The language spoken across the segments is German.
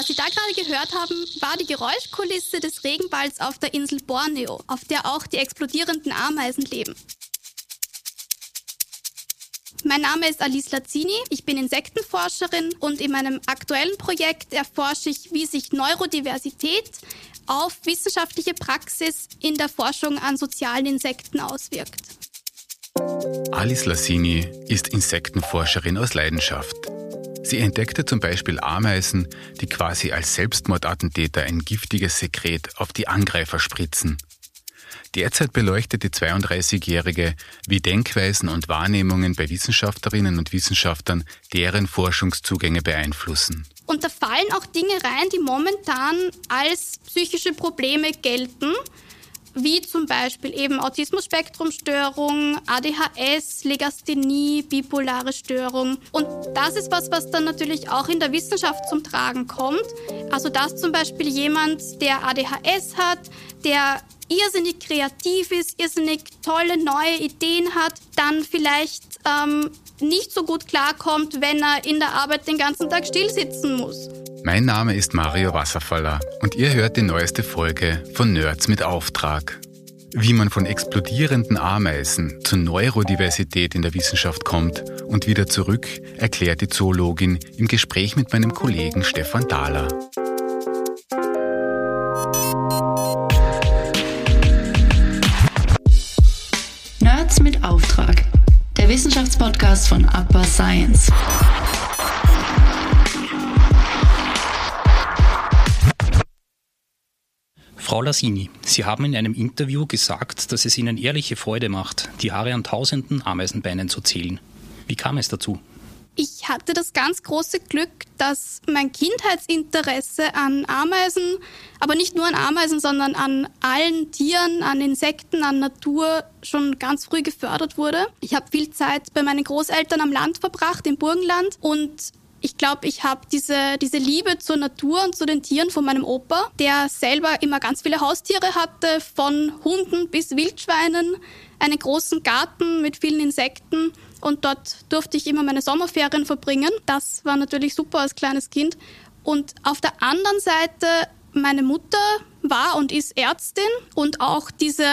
Was Sie da gerade gehört haben, war die Geräuschkulisse des Regenwalds auf der Insel Borneo, auf der auch die explodierenden Ameisen leben. Mein Name ist Alice Lazzini, ich bin Insektenforscherin und in meinem aktuellen Projekt erforsche ich, wie sich Neurodiversität auf wissenschaftliche Praxis in der Forschung an sozialen Insekten auswirkt. Alice Lassini ist Insektenforscherin aus Leidenschaft. Sie entdeckte zum Beispiel Ameisen, die quasi als Selbstmordattentäter ein giftiges Sekret auf die Angreifer spritzen. Derzeit beleuchtet die 32-Jährige, wie Denkweisen und Wahrnehmungen bei Wissenschaftlerinnen und Wissenschaftlern deren Forschungszugänge beeinflussen. Und da fallen auch Dinge rein, die momentan als psychische Probleme gelten wie zum Beispiel eben Autismus-Spektrum-Störung, ADHS, Legasthenie, bipolare Störung. Und das ist was, was dann natürlich auch in der Wissenschaft zum Tragen kommt. Also dass zum Beispiel jemand, der ADHS hat, der irrsinnig kreativ ist, irrsinnig tolle neue Ideen hat, dann vielleicht ähm, nicht so gut klarkommt, wenn er in der Arbeit den ganzen Tag stillsitzen muss. Mein Name ist Mario Wasserfaller und ihr hört die neueste Folge von Nerds mit Auftrag. Wie man von explodierenden Ameisen zur Neurodiversität in der Wissenschaft kommt und wieder zurück, erklärt die Zoologin im Gespräch mit meinem Kollegen Stefan Dahler. Wissenschaftspodcast von Upper Science. Frau Lassini, Sie haben in einem Interview gesagt, dass es Ihnen ehrliche Freude macht, die Haare an tausenden Ameisenbeinen zu zählen. Wie kam es dazu? Ich hatte das ganz große Glück, dass mein Kindheitsinteresse an Ameisen, aber nicht nur an Ameisen, sondern an allen Tieren, an Insekten, an Natur schon ganz früh gefördert wurde. Ich habe viel Zeit bei meinen Großeltern am Land verbracht, im Burgenland und ich glaube, ich habe diese, diese Liebe zur Natur und zu den Tieren von meinem Opa, der selber immer ganz viele Haustiere hatte, von Hunden bis Wildschweinen, einen großen Garten mit vielen Insekten und dort durfte ich immer meine Sommerferien verbringen. Das war natürlich super als kleines Kind. Und auf der anderen Seite, meine Mutter war und ist Ärztin und auch diese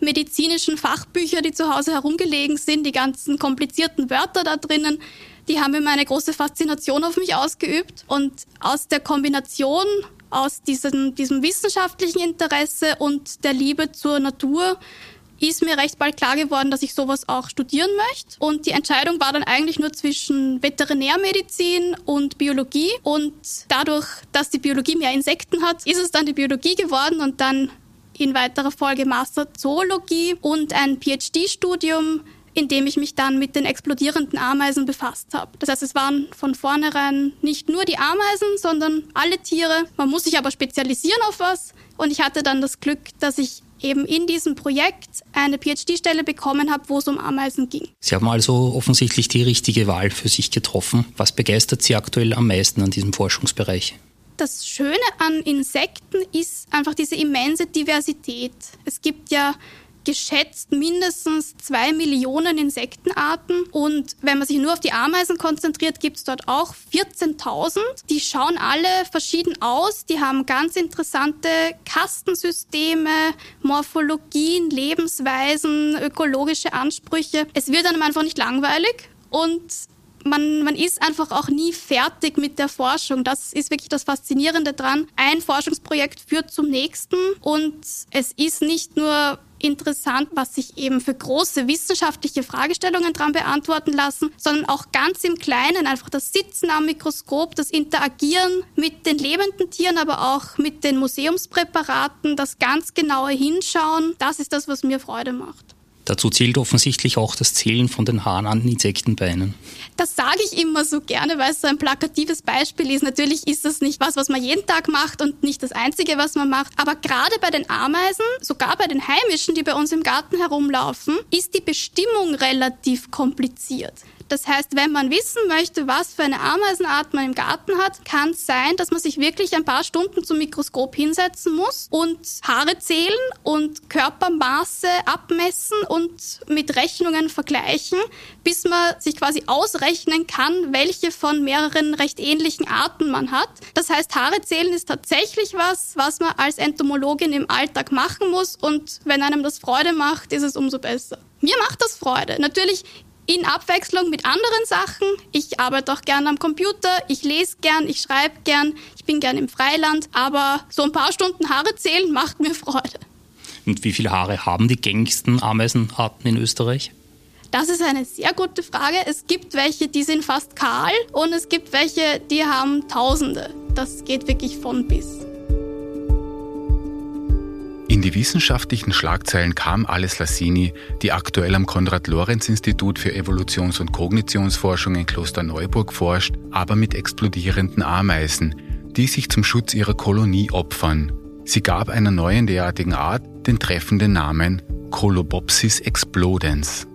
medizinischen Fachbücher, die zu Hause herumgelegen sind, die ganzen komplizierten Wörter da drinnen, die haben immer eine große Faszination auf mich ausgeübt. Und aus der Kombination aus diesem, diesem wissenschaftlichen Interesse und der Liebe zur Natur ist mir recht bald klar geworden, dass ich sowas auch studieren möchte. Und die Entscheidung war dann eigentlich nur zwischen Veterinärmedizin und Biologie. Und dadurch, dass die Biologie mehr Insekten hat, ist es dann die Biologie geworden und dann in weiterer Folge Master Zoologie und ein PhD-Studium indem ich mich dann mit den explodierenden Ameisen befasst habe. Das heißt, es waren von vornherein nicht nur die Ameisen, sondern alle Tiere. Man muss sich aber spezialisieren auf was. Und ich hatte dann das Glück, dass ich eben in diesem Projekt eine PhD-Stelle bekommen habe, wo es um Ameisen ging. Sie haben also offensichtlich die richtige Wahl für sich getroffen. Was begeistert Sie aktuell am meisten an diesem Forschungsbereich? Das Schöne an Insekten ist einfach diese immense Diversität. Es gibt ja geschätzt mindestens zwei Millionen Insektenarten. Und wenn man sich nur auf die Ameisen konzentriert, gibt es dort auch 14.000. Die schauen alle verschieden aus. Die haben ganz interessante Kastensysteme, Morphologien, Lebensweisen, ökologische Ansprüche. Es wird einem einfach nicht langweilig. Und man, man ist einfach auch nie fertig mit der Forschung. Das ist wirklich das Faszinierende dran. Ein Forschungsprojekt führt zum nächsten und es ist nicht nur interessant, was sich eben für große wissenschaftliche Fragestellungen dran beantworten lassen, sondern auch ganz im Kleinen einfach das Sitzen am Mikroskop, das Interagieren mit den lebenden Tieren, aber auch mit den Museumspräparaten, das ganz genaue Hinschauen, das ist das, was mir Freude macht. Dazu zählt offensichtlich auch das Zählen von den Haaren an Insektenbeinen. Das sage ich immer so gerne, weil es so ein plakatives Beispiel ist. Natürlich ist das nicht was, was man jeden Tag macht und nicht das Einzige, was man macht. Aber gerade bei den Ameisen, sogar bei den Heimischen, die bei uns im Garten herumlaufen, ist die Bestimmung relativ kompliziert. Das heißt, wenn man wissen möchte, was für eine Ameisenart man im Garten hat, kann es sein, dass man sich wirklich ein paar Stunden zum Mikroskop hinsetzen muss und Haare zählen und Körpermaße abmessen und mit Rechnungen vergleichen, bis man sich quasi ausrechnen kann, welche von mehreren recht ähnlichen Arten man hat. Das heißt, Haare zählen ist tatsächlich was, was man als Entomologin im Alltag machen muss und wenn einem das Freude macht, ist es umso besser. Mir macht das Freude. Natürlich in Abwechslung mit anderen Sachen. Ich arbeite auch gern am Computer, ich lese gern, ich schreibe gern, ich bin gern im Freiland, aber so ein paar Stunden Haare zählen macht mir Freude. Und wie viele Haare haben die gängigsten Ameisenarten in Österreich? Das ist eine sehr gute Frage. Es gibt welche, die sind fast kahl und es gibt welche, die haben Tausende. Das geht wirklich von bis. In die wissenschaftlichen Schlagzeilen kam Alice Lassini, die aktuell am Konrad-Lorenz-Institut für Evolutions- und Kognitionsforschung in Klosterneuburg forscht, aber mit explodierenden Ameisen, die sich zum Schutz ihrer Kolonie opfern. Sie gab einer neuen derartigen Art den treffenden Namen Colobopsis explodens.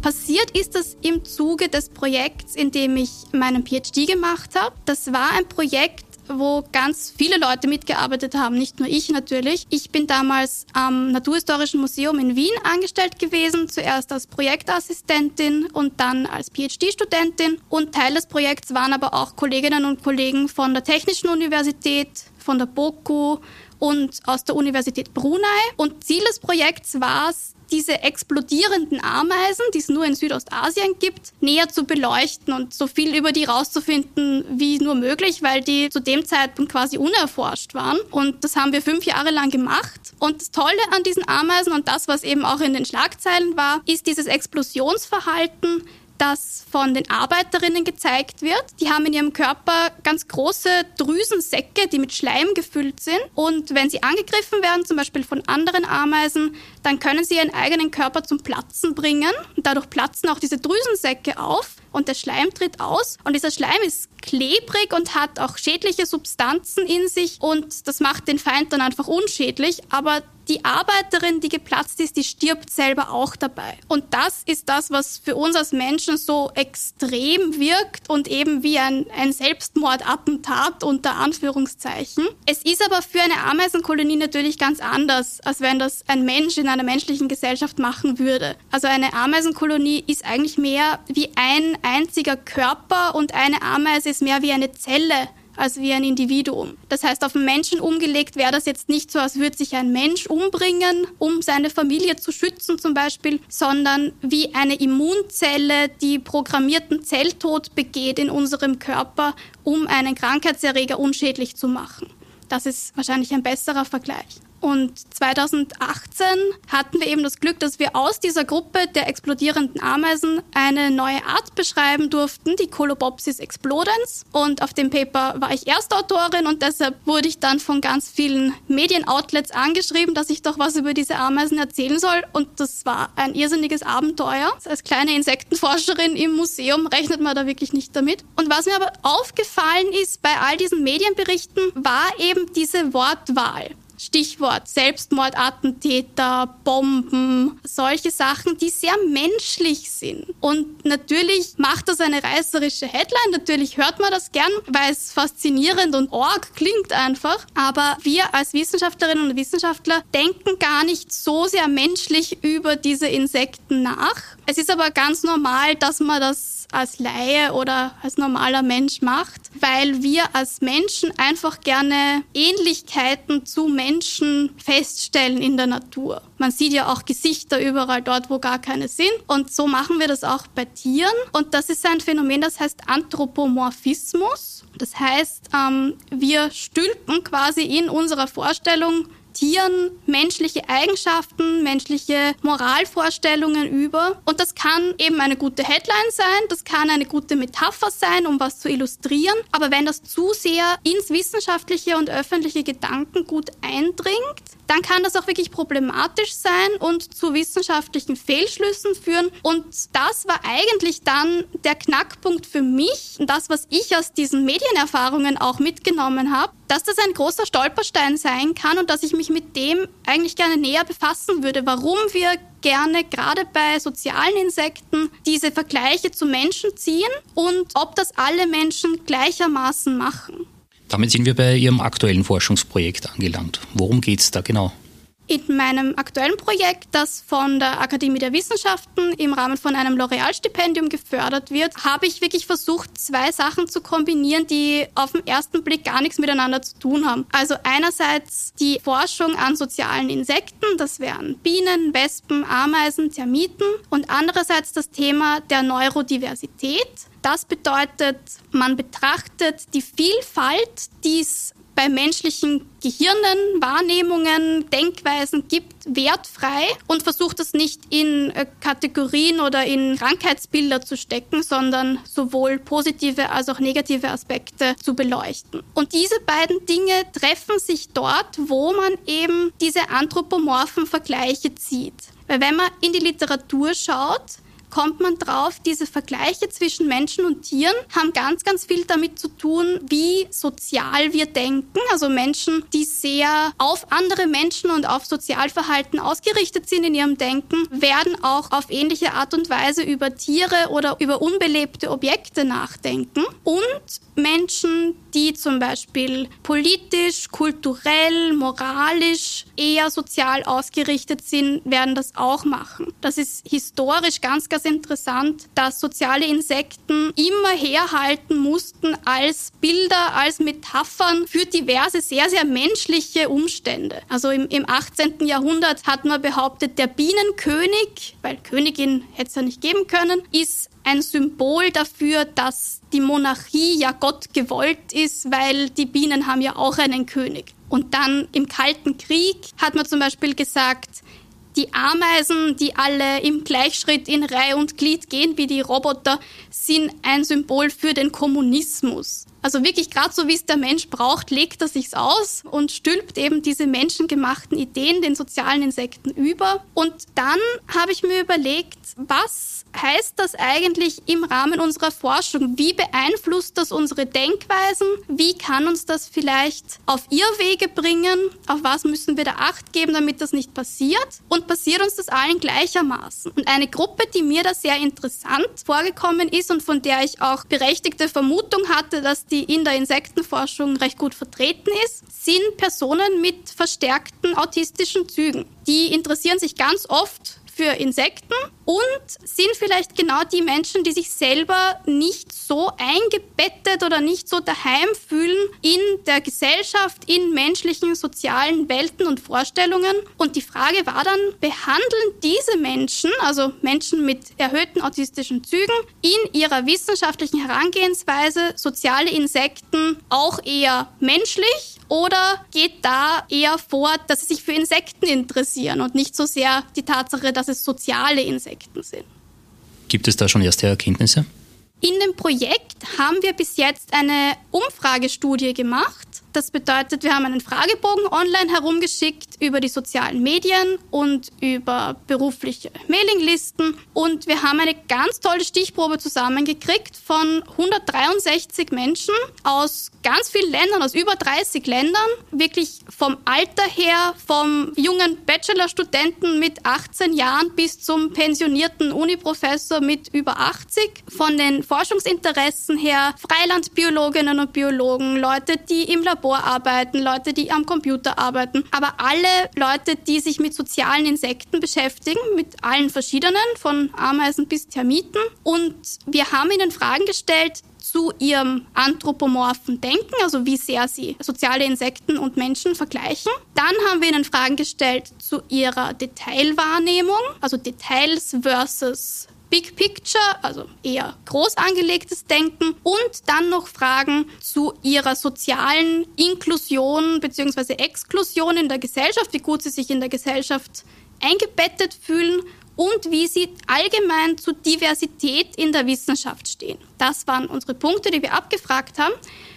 Passiert ist das im Zuge des Projekts, in dem ich meinen PhD gemacht habe. Das war ein Projekt, wo ganz viele Leute mitgearbeitet haben, nicht nur ich natürlich. Ich bin damals am Naturhistorischen Museum in Wien angestellt gewesen, zuerst als Projektassistentin und dann als PhD-Studentin. Und Teil des Projekts waren aber auch Kolleginnen und Kollegen von der Technischen Universität, von der BOKU und aus der Universität Brunei. Und Ziel des Projekts war es, diese explodierenden Ameisen, die es nur in Südostasien gibt, näher zu beleuchten und so viel über die rauszufinden wie nur möglich, weil die zu dem Zeitpunkt quasi unerforscht waren. Und das haben wir fünf Jahre lang gemacht. Und das Tolle an diesen Ameisen und das, was eben auch in den Schlagzeilen war, ist dieses Explosionsverhalten, das von den Arbeiterinnen gezeigt wird. Die haben in ihrem Körper ganz große Drüsensäcke, die mit Schleim gefüllt sind. Und wenn sie angegriffen werden, zum Beispiel von anderen Ameisen, dann können sie ihren eigenen Körper zum Platzen bringen. Dadurch platzen auch diese Drüsensäcke auf und der Schleim tritt aus. Und dieser Schleim ist klebrig und hat auch schädliche Substanzen in sich und das macht den Feind dann einfach unschädlich. Aber die Arbeiterin, die geplatzt ist, die stirbt selber auch dabei. Und das ist das, was für uns als Menschen so extrem wirkt und eben wie ein, ein Selbstmordattentat unter Anführungszeichen. Es ist aber für eine Ameisenkolonie natürlich ganz anders, als wenn das ein Mensch in einer menschlichen Gesellschaft machen würde. Also eine Ameisenkolonie ist eigentlich mehr wie ein einziger Körper und eine Ameise ist mehr wie eine Zelle als wie ein Individuum. Das heißt, auf einen Menschen umgelegt wäre das jetzt nicht so, als würde sich ein Mensch umbringen, um seine Familie zu schützen zum Beispiel, sondern wie eine Immunzelle, die programmierten Zelltod begeht in unserem Körper, um einen Krankheitserreger unschädlich zu machen. Das ist wahrscheinlich ein besserer Vergleich. Und 2018 hatten wir eben das Glück, dass wir aus dieser Gruppe der explodierenden Ameisen eine neue Art beschreiben durften, die Colobopsis explodens. Und auf dem Paper war ich Erstautorin und deshalb wurde ich dann von ganz vielen Medienoutlets angeschrieben, dass ich doch was über diese Ameisen erzählen soll. Und das war ein irrsinniges Abenteuer. Als kleine Insektenforscherin im Museum rechnet man da wirklich nicht damit. Und was mir aber aufgefallen ist bei all diesen Medienberichten, war eben diese Wortwahl. Stichwort Selbstmordattentäter, Bomben, solche Sachen, die sehr menschlich sind. Und natürlich macht das eine reißerische Headline, natürlich hört man das gern, weil es faszinierend und org klingt einfach. Aber wir als Wissenschaftlerinnen und Wissenschaftler denken gar nicht so sehr menschlich über diese Insekten nach. Es ist aber ganz normal, dass man das als Laie oder als normaler Mensch macht, weil wir als Menschen einfach gerne Ähnlichkeiten zu Menschen feststellen in der Natur. Man sieht ja auch Gesichter überall dort, wo gar keine sind. Und so machen wir das auch bei Tieren. Und das ist ein Phänomen, das heißt Anthropomorphismus. Das heißt, ähm, wir stülpen quasi in unserer Vorstellung Tieren menschliche Eigenschaften, menschliche Moralvorstellungen über. Und das kann eben eine gute Headline sein, das kann eine gute Metapher sein, um was zu illustrieren. Aber wenn das zu sehr ins wissenschaftliche und öffentliche Gedankengut eindringt, dann kann das auch wirklich problematisch sein und zu wissenschaftlichen Fehlschlüssen führen. Und das war eigentlich dann der Knackpunkt für mich, das, was ich aus diesen Medienerfahrungen auch mitgenommen habe, dass das ein großer Stolperstein sein kann und dass ich mich mit dem eigentlich gerne näher befassen würde, warum wir gerne gerade bei sozialen Insekten diese Vergleiche zu Menschen ziehen und ob das alle Menschen gleichermaßen machen. Damit sind wir bei Ihrem aktuellen Forschungsprojekt angelangt. Worum geht es da genau? In meinem aktuellen Projekt, das von der Akademie der Wissenschaften im Rahmen von einem L'Oreal-Stipendium gefördert wird, habe ich wirklich versucht, zwei Sachen zu kombinieren, die auf den ersten Blick gar nichts miteinander zu tun haben. Also einerseits die Forschung an sozialen Insekten, das wären Bienen, Wespen, Ameisen, Termiten und andererseits das Thema der Neurodiversität. Das bedeutet, man betrachtet die Vielfalt, die es bei menschlichen Gehirnen, Wahrnehmungen, Denkweisen gibt, wertfrei und versucht das nicht in äh, Kategorien oder in Krankheitsbilder zu stecken, sondern sowohl positive als auch negative Aspekte zu beleuchten. Und diese beiden Dinge treffen sich dort, wo man eben diese anthropomorphen Vergleiche zieht. Weil wenn man in die Literatur schaut, kommt man drauf, diese Vergleiche zwischen Menschen und Tieren haben ganz, ganz viel damit zu tun, wie sozial wir denken. Also Menschen, die sehr auf andere Menschen und auf Sozialverhalten ausgerichtet sind in ihrem Denken, werden auch auf ähnliche Art und Weise über Tiere oder über unbelebte Objekte nachdenken. Und Menschen, die zum Beispiel politisch, kulturell, moralisch eher sozial ausgerichtet sind, werden das auch machen. Das ist historisch ganz, ganz interessant, dass soziale Insekten immer herhalten mussten als Bilder, als Metaphern für diverse, sehr, sehr menschliche Umstände. Also im, im 18. Jahrhundert hat man behauptet, der Bienenkönig, weil Königin hätte es ja nicht geben können, ist ein Symbol dafür, dass die Monarchie ja Gott gewollt ist, weil die Bienen haben ja auch einen König. Und dann im Kalten Krieg hat man zum Beispiel gesagt, die Ameisen, die alle im Gleichschritt in Reihe und Glied gehen wie die Roboter, sind ein Symbol für den Kommunismus. Also wirklich gerade so wie es der Mensch braucht, legt er sich's aus und stülpt eben diese menschengemachten Ideen den sozialen Insekten über. Und dann habe ich mir überlegt, was heißt das eigentlich im Rahmen unserer Forschung? Wie beeinflusst das unsere Denkweisen? Wie kann uns das vielleicht auf Irrwege bringen? Auf was müssen wir da Acht geben, damit das nicht passiert? Und passiert uns das allen gleichermaßen? Und eine Gruppe, die mir da sehr interessant vorgekommen ist und von der ich auch berechtigte Vermutung hatte, dass die in der Insektenforschung recht gut vertreten ist, sind Personen mit verstärkten autistischen Zügen. Die interessieren sich ganz oft für Insekten und sind vielleicht genau die Menschen, die sich selber nicht so eingebettet oder nicht so daheim fühlen in der Gesellschaft, in menschlichen sozialen Welten und Vorstellungen. Und die Frage war dann, behandeln diese Menschen, also Menschen mit erhöhten autistischen Zügen, in ihrer wissenschaftlichen Herangehensweise soziale Insekten auch eher menschlich oder geht da eher vor, dass sie sich für Insekten interessieren und nicht so sehr die Tatsache, dass es soziale Insekten sind? Gibt es da schon erste Erkenntnisse? In dem Projekt haben wir bis jetzt eine Umfragestudie gemacht das bedeutet, wir haben einen Fragebogen online herumgeschickt über die sozialen Medien und über berufliche Mailinglisten. Und wir haben eine ganz tolle Stichprobe zusammengekriegt von 163 Menschen aus ganz vielen Ländern, aus über 30 Ländern. Wirklich vom Alter her, vom jungen Bachelorstudenten mit 18 Jahren bis zum pensionierten Uniprofessor mit über 80. Von den Forschungsinteressen her Freilandbiologinnen und Biologen, Leute, die im Labor Labor arbeiten, Leute, die am Computer arbeiten, aber alle Leute, die sich mit sozialen Insekten beschäftigen, mit allen verschiedenen, von Ameisen bis Termiten. Und wir haben ihnen Fragen gestellt, zu ihrem anthropomorphen Denken, also wie sehr sie soziale Insekten und Menschen vergleichen. Dann haben wir ihnen Fragen gestellt zu ihrer Detailwahrnehmung, also Details versus Big Picture, also eher groß angelegtes Denken und dann noch Fragen zu ihrer sozialen Inklusion bzw. Exklusion in der Gesellschaft, wie gut sie sich in der Gesellschaft eingebettet fühlen und wie sie allgemein zu Diversität in der Wissenschaft stehen. Das waren unsere Punkte, die wir abgefragt haben.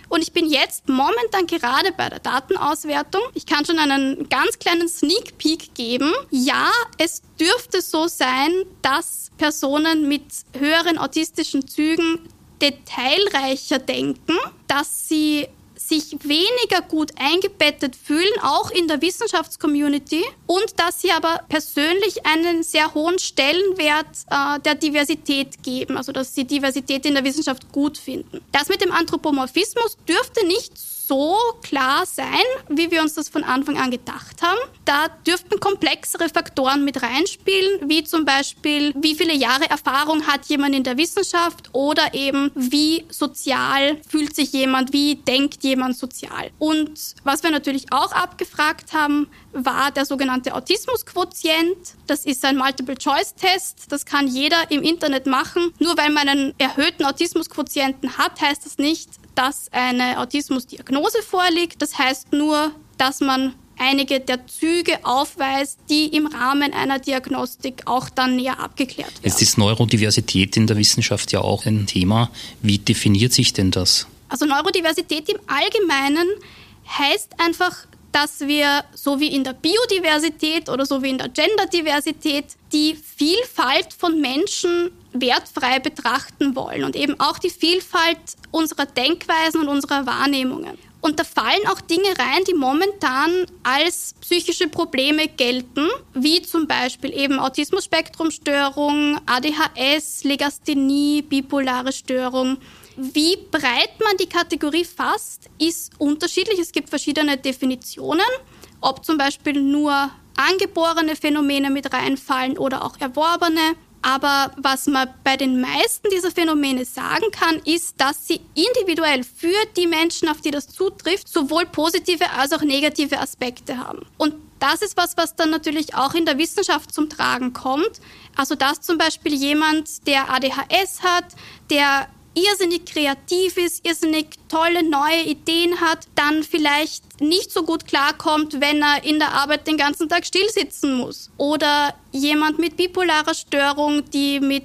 Und ich bin jetzt momentan gerade bei der Datenauswertung. Ich kann schon einen ganz kleinen Sneak Peek geben. Ja, es dürfte so sein, dass Personen mit höheren autistischen Zügen detailreicher denken, dass sie sich weniger gut eingebettet fühlen, auch in der Wissenschaftscommunity, und dass sie aber persönlich einen sehr hohen Stellenwert äh, der Diversität geben, also dass sie Diversität in der Wissenschaft gut finden. Das mit dem Anthropomorphismus dürfte nicht so klar sein, wie wir uns das von Anfang an gedacht haben. Da dürften komplexere Faktoren mit reinspielen, wie zum Beispiel, wie viele Jahre Erfahrung hat jemand in der Wissenschaft oder eben, wie sozial fühlt sich jemand, wie denkt jemand sozial. Und was wir natürlich auch abgefragt haben, war der sogenannte Autismusquotient. Das ist ein Multiple-Choice-Test. Das kann jeder im Internet machen. Nur weil man einen erhöhten Autismusquotienten hat, heißt das nicht, dass eine Autismusdiagnose vorliegt. Das heißt nur, dass man einige der Züge aufweist, die im Rahmen einer Diagnostik auch dann näher abgeklärt werden. Jetzt ist Neurodiversität in der Wissenschaft ja auch ein Thema. Wie definiert sich denn das? Also Neurodiversität im Allgemeinen heißt einfach, dass wir so wie in der Biodiversität oder so wie in der Genderdiversität die Vielfalt von Menschen wertfrei betrachten wollen und eben auch die Vielfalt unserer Denkweisen und unserer Wahrnehmungen. Und da fallen auch Dinge rein, die momentan als psychische Probleme gelten, wie zum Beispiel eben Autismus-Spektrum-Störung, ADHS, Legasthenie, bipolare Störung. Wie breit man die Kategorie fasst, ist unterschiedlich. Es gibt verschiedene Definitionen, ob zum Beispiel nur angeborene Phänomene mit reinfallen oder auch erworbene. Aber was man bei den meisten dieser Phänomene sagen kann, ist, dass sie individuell für die Menschen, auf die das zutrifft, sowohl positive als auch negative Aspekte haben. Und das ist was, was dann natürlich auch in der Wissenschaft zum Tragen kommt. Also dass zum Beispiel jemand, der ADHS hat, der irrsinnig kreativ ist, irrsinnig tolle neue Ideen hat, dann vielleicht nicht so gut klarkommt, wenn er in der Arbeit den ganzen Tag stillsitzen muss. Oder jemand mit bipolarer Störung, die mit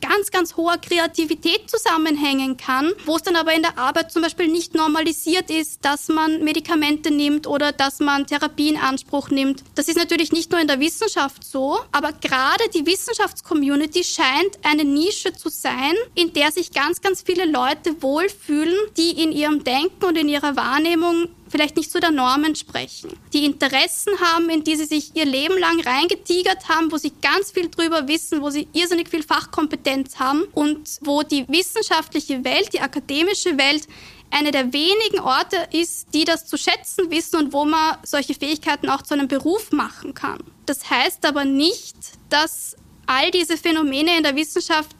ganz, ganz hoher Kreativität zusammenhängen kann, wo es dann aber in der Arbeit zum Beispiel nicht normalisiert ist, dass man Medikamente nimmt oder dass man Therapie in Anspruch nimmt. Das ist natürlich nicht nur in der Wissenschaft so, aber gerade die Wissenschaftscommunity scheint eine Nische zu sein, in der sich ganz, ganz viele Leute wohlfühlen, die in ihrem Denken und in ihrer Wahrnehmung vielleicht nicht zu der Norm entsprechen, die Interessen haben, in die sie sich ihr Leben lang reingetigert haben, wo sie ganz viel drüber wissen, wo sie irrsinnig viel Fachkompetenz haben und wo die wissenschaftliche Welt, die akademische Welt eine der wenigen Orte ist, die das zu schätzen wissen und wo man solche Fähigkeiten auch zu einem Beruf machen kann. Das heißt aber nicht, dass all diese Phänomene in der Wissenschaft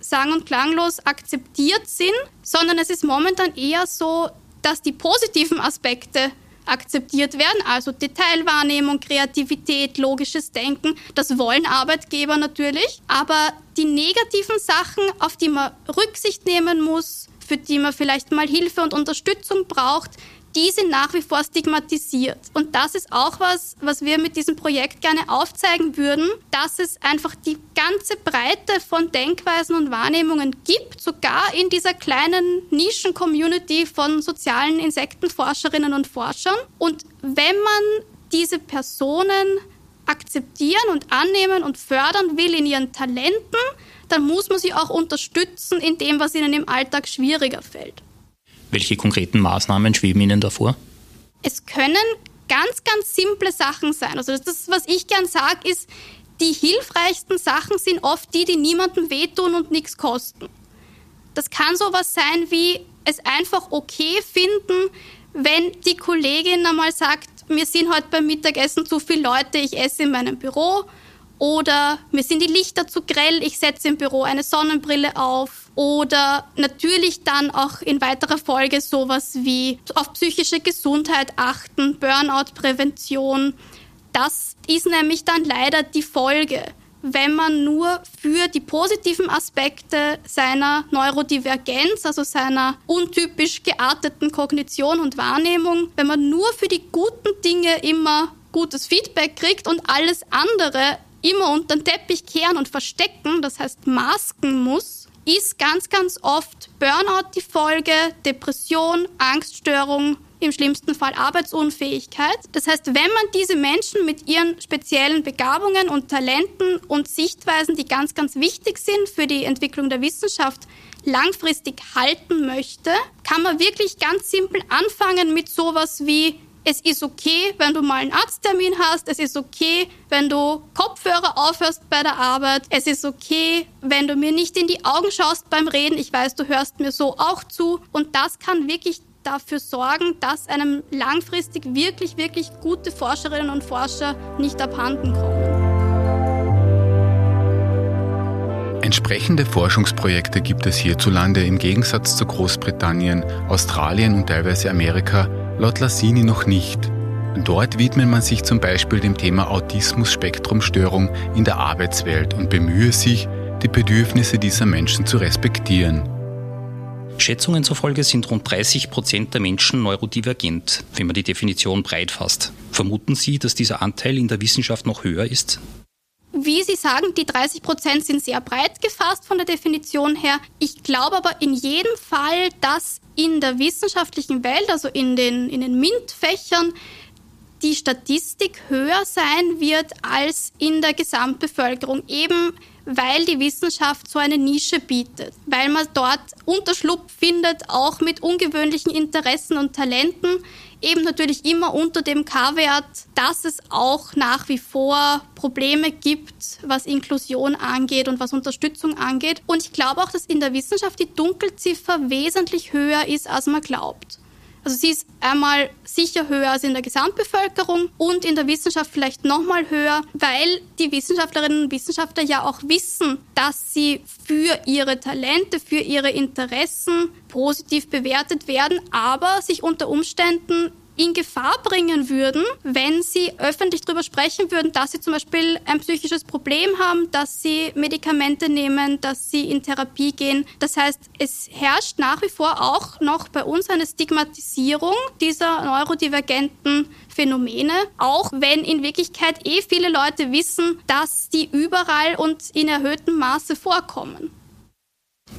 sang- und klanglos akzeptiert sind, sondern es ist momentan eher so, dass die positiven Aspekte akzeptiert werden, also Detailwahrnehmung, Kreativität, logisches Denken. Das wollen Arbeitgeber natürlich. Aber die negativen Sachen, auf die man Rücksicht nehmen muss, für die man vielleicht mal Hilfe und Unterstützung braucht, die sind nach wie vor stigmatisiert. Und das ist auch was, was wir mit diesem Projekt gerne aufzeigen würden, dass es einfach die ganze Breite von Denkweisen und Wahrnehmungen gibt, sogar in dieser kleinen Nischen-Community von sozialen Insektenforscherinnen und Forschern. Und wenn man diese Personen akzeptieren und annehmen und fördern will in ihren Talenten, dann muss man sie auch unterstützen in dem, was ihnen im Alltag schwieriger fällt. Welche konkreten Maßnahmen schweben Ihnen davor? Es können ganz, ganz simple Sachen sein. Also das, was ich gern sage, ist, die hilfreichsten Sachen sind oft die, die niemandem wehtun und nichts kosten. Das kann sowas sein wie es einfach okay finden, wenn die Kollegin einmal sagt, mir sind heute beim Mittagessen zu viele Leute, ich esse in meinem Büro oder mir sind die Lichter zu grell, ich setze im Büro eine Sonnenbrille auf. Oder natürlich dann auch in weiterer Folge sowas wie auf psychische Gesundheit achten, Burnout-Prävention. Das ist nämlich dann leider die Folge, wenn man nur für die positiven Aspekte seiner Neurodivergenz, also seiner untypisch gearteten Kognition und Wahrnehmung, wenn man nur für die guten Dinge immer gutes Feedback kriegt und alles andere immer unter den Teppich kehren und verstecken, das heißt masken muss, ist ganz, ganz oft Burnout die Folge, Depression, Angststörung, im schlimmsten Fall Arbeitsunfähigkeit. Das heißt, wenn man diese Menschen mit ihren speziellen Begabungen und Talenten und Sichtweisen, die ganz, ganz wichtig sind für die Entwicklung der Wissenschaft, langfristig halten möchte, kann man wirklich ganz simpel anfangen mit sowas wie es ist okay, wenn du mal einen Arzttermin hast. Es ist okay, wenn du Kopfhörer aufhörst bei der Arbeit. Es ist okay, wenn du mir nicht in die Augen schaust beim Reden. Ich weiß, du hörst mir so auch zu. Und das kann wirklich dafür sorgen, dass einem langfristig wirklich, wirklich gute Forscherinnen und Forscher nicht abhanden kommen. Entsprechende Forschungsprojekte gibt es hierzulande im Gegensatz zu Großbritannien, Australien und teilweise Amerika laut Lassini noch nicht. Dort widmet man sich zum Beispiel dem Thema Autismus-Spektrumstörung in der Arbeitswelt und bemühe sich, die Bedürfnisse dieser Menschen zu respektieren. Schätzungen zufolge sind rund 30 Prozent der Menschen neurodivergent, wenn man die Definition breit fasst. Vermuten Sie, dass dieser Anteil in der Wissenschaft noch höher ist? Wie Sie sagen, die 30 Prozent sind sehr breit gefasst von der Definition her. Ich glaube aber in jedem Fall, dass in der wissenschaftlichen Welt, also in den, in den MINT-Fächern, die Statistik höher sein wird als in der Gesamtbevölkerung, eben weil die Wissenschaft so eine Nische bietet, weil man dort Unterschlupf findet, auch mit ungewöhnlichen Interessen und Talenten, eben natürlich immer unter dem K-Wert, dass es auch nach wie vor Probleme gibt, was Inklusion angeht und was Unterstützung angeht. Und ich glaube auch, dass in der Wissenschaft die Dunkelziffer wesentlich höher ist, als man glaubt. Also sie ist einmal sicher höher als in der Gesamtbevölkerung und in der Wissenschaft vielleicht nochmal höher, weil die Wissenschaftlerinnen und Wissenschaftler ja auch wissen, dass sie für ihre Talente, für ihre Interessen positiv bewertet werden, aber sich unter Umständen in Gefahr bringen würden, wenn sie öffentlich darüber sprechen würden, dass sie zum Beispiel ein psychisches Problem haben, dass sie Medikamente nehmen, dass sie in Therapie gehen. Das heißt, es herrscht nach wie vor auch noch bei uns eine Stigmatisierung dieser neurodivergenten Phänomene, auch wenn in Wirklichkeit eh viele Leute wissen, dass die überall und in erhöhtem Maße vorkommen.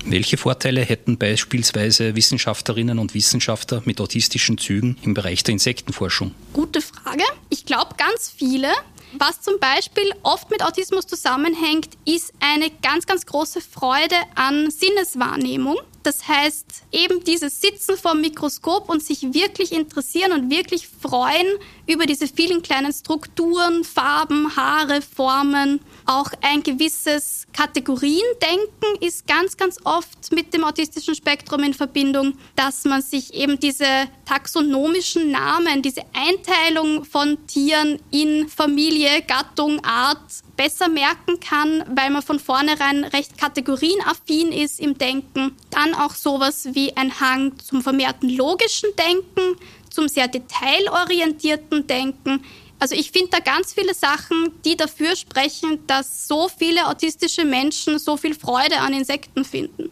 Welche Vorteile hätten beispielsweise Wissenschaftlerinnen und Wissenschaftler mit autistischen Zügen im Bereich der Insektenforschung? Gute Frage. Ich glaube ganz viele. Was zum Beispiel oft mit Autismus zusammenhängt, ist eine ganz, ganz große Freude an Sinneswahrnehmung. Das heißt, eben dieses Sitzen vor dem Mikroskop und sich wirklich interessieren und wirklich freuen über diese vielen kleinen Strukturen, Farben, Haare, Formen. Auch ein gewisses Kategoriendenken ist ganz, ganz oft mit dem autistischen Spektrum in Verbindung, dass man sich eben diese taxonomischen Namen, diese Einteilung von Tieren in Familie, Gattung, Art besser merken kann, weil man von vornherein recht kategorienaffin ist im Denken. Dann auch sowas wie ein Hang zum vermehrten logischen Denken, zum sehr detailorientierten Denken. Also ich finde da ganz viele Sachen, die dafür sprechen, dass so viele autistische Menschen so viel Freude an Insekten finden.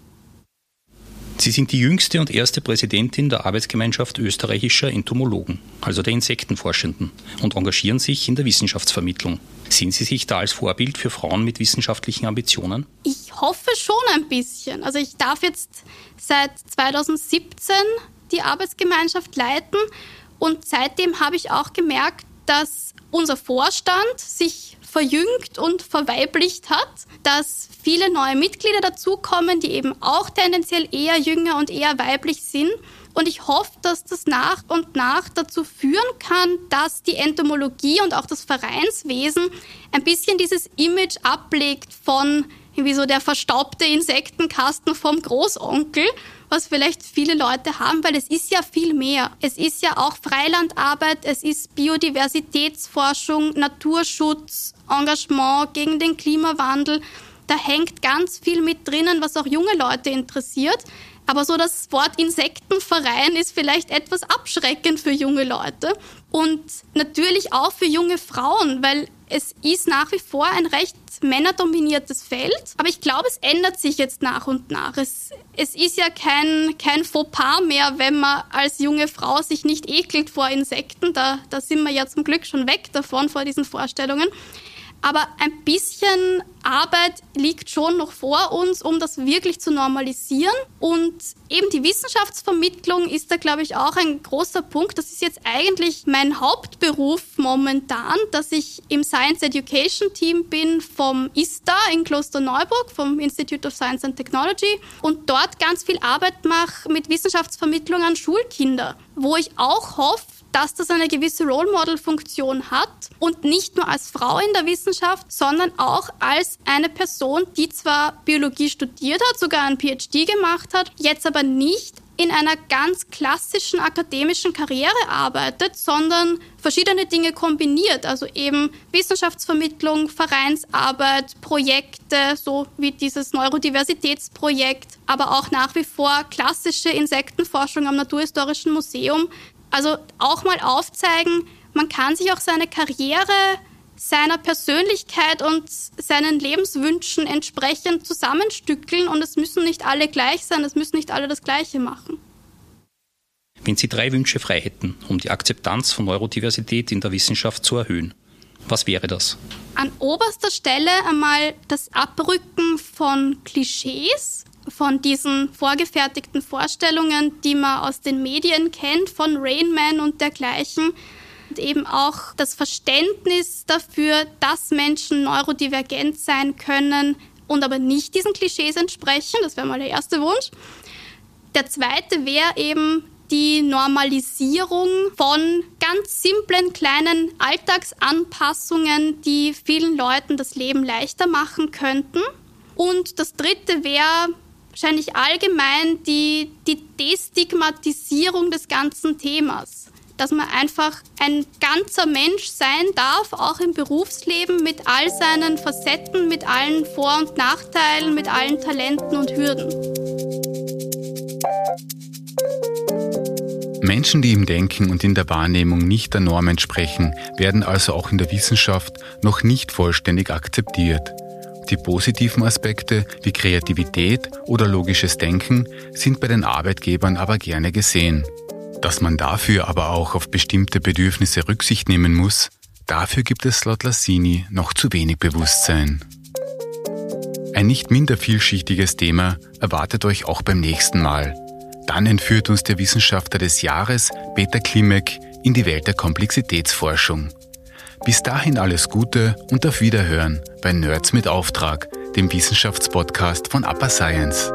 Sie sind die jüngste und erste Präsidentin der Arbeitsgemeinschaft österreichischer Entomologen, also der Insektenforschenden, und engagieren sich in der Wissenschaftsvermittlung. Sehen Sie sich da als Vorbild für Frauen mit wissenschaftlichen Ambitionen? Ich hoffe schon ein bisschen. Also ich darf jetzt seit 2017 die Arbeitsgemeinschaft leiten und seitdem habe ich auch gemerkt, dass unser Vorstand sich verjüngt und verweiblicht hat, dass viele neue Mitglieder dazukommen, die eben auch tendenziell eher jünger und eher weiblich sind. Und ich hoffe, dass das nach und nach dazu führen kann, dass die Entomologie und auch das Vereinswesen ein bisschen dieses Image ablegt von wie so der verstaubte Insektenkasten vom Großonkel was vielleicht viele Leute haben, weil es ist ja viel mehr. Es ist ja auch Freilandarbeit, es ist Biodiversitätsforschung, Naturschutz, Engagement gegen den Klimawandel. Da hängt ganz viel mit drinnen, was auch junge Leute interessiert. Aber so das Wort Insektenverein ist vielleicht etwas abschreckend für junge Leute und natürlich auch für junge Frauen, weil es ist nach wie vor ein recht männerdominiertes Feld, aber ich glaube, es ändert sich jetzt nach und nach. Es, es ist ja kein, kein Fauxpas mehr, wenn man als junge Frau sich nicht ekelt vor Insekten. Da, da sind wir ja zum Glück schon weg davon, vor diesen Vorstellungen. Aber ein bisschen Arbeit liegt schon noch vor uns, um das wirklich zu normalisieren. Und eben die Wissenschaftsvermittlung ist da, glaube ich, auch ein großer Punkt. Das ist jetzt eigentlich mein Hauptberuf momentan, dass ich im Science Education Team bin vom ISTA in Klosterneuburg, vom Institute of Science and Technology und dort ganz viel Arbeit mache mit Wissenschaftsvermittlung an Schulkinder, wo ich auch hoffe, dass das eine gewisse Role Model Funktion hat und nicht nur als Frau in der Wissenschaft, sondern auch als eine Person, die zwar Biologie studiert hat, sogar ein PhD gemacht hat, jetzt aber nicht in einer ganz klassischen akademischen Karriere arbeitet, sondern verschiedene Dinge kombiniert, also eben Wissenschaftsvermittlung, Vereinsarbeit, Projekte, so wie dieses Neurodiversitätsprojekt, aber auch nach wie vor klassische Insektenforschung am Naturhistorischen Museum, also auch mal aufzeigen, man kann sich auch seine Karriere seiner Persönlichkeit und seinen Lebenswünschen entsprechend zusammenstückeln und es müssen nicht alle gleich sein, es müssen nicht alle das Gleiche machen. Wenn Sie drei Wünsche frei hätten, um die Akzeptanz von Neurodiversität in der Wissenschaft zu erhöhen, was wäre das? An oberster Stelle einmal das Abrücken von Klischees von diesen vorgefertigten Vorstellungen, die man aus den Medien kennt, von Rain Man und dergleichen. Und eben auch das Verständnis dafür, dass Menschen neurodivergent sein können und aber nicht diesen Klischees entsprechen. Das wäre mal der erste Wunsch. Der zweite wäre eben die Normalisierung von ganz simplen kleinen Alltagsanpassungen, die vielen Leuten das Leben leichter machen könnten. Und das dritte wäre wahrscheinlich allgemein die, die Destigmatisierung des ganzen Themas. Dass man einfach ein ganzer Mensch sein darf, auch im Berufsleben mit all seinen Facetten, mit allen Vor- und Nachteilen, mit allen Talenten und Hürden. Menschen, die im Denken und in der Wahrnehmung nicht der Norm entsprechen, werden also auch in der Wissenschaft noch nicht vollständig akzeptiert. Die positiven Aspekte wie Kreativität oder logisches Denken sind bei den Arbeitgebern aber gerne gesehen. Dass man dafür aber auch auf bestimmte Bedürfnisse Rücksicht nehmen muss, dafür gibt es laut Lassini noch zu wenig Bewusstsein. Ein nicht minder vielschichtiges Thema erwartet euch auch beim nächsten Mal. Dann entführt uns der Wissenschaftler des Jahres, Peter Klimek, in die Welt der Komplexitätsforschung. Bis dahin alles Gute und auf Wiederhören bei Nerds mit Auftrag, dem Wissenschaftspodcast von Upper Science.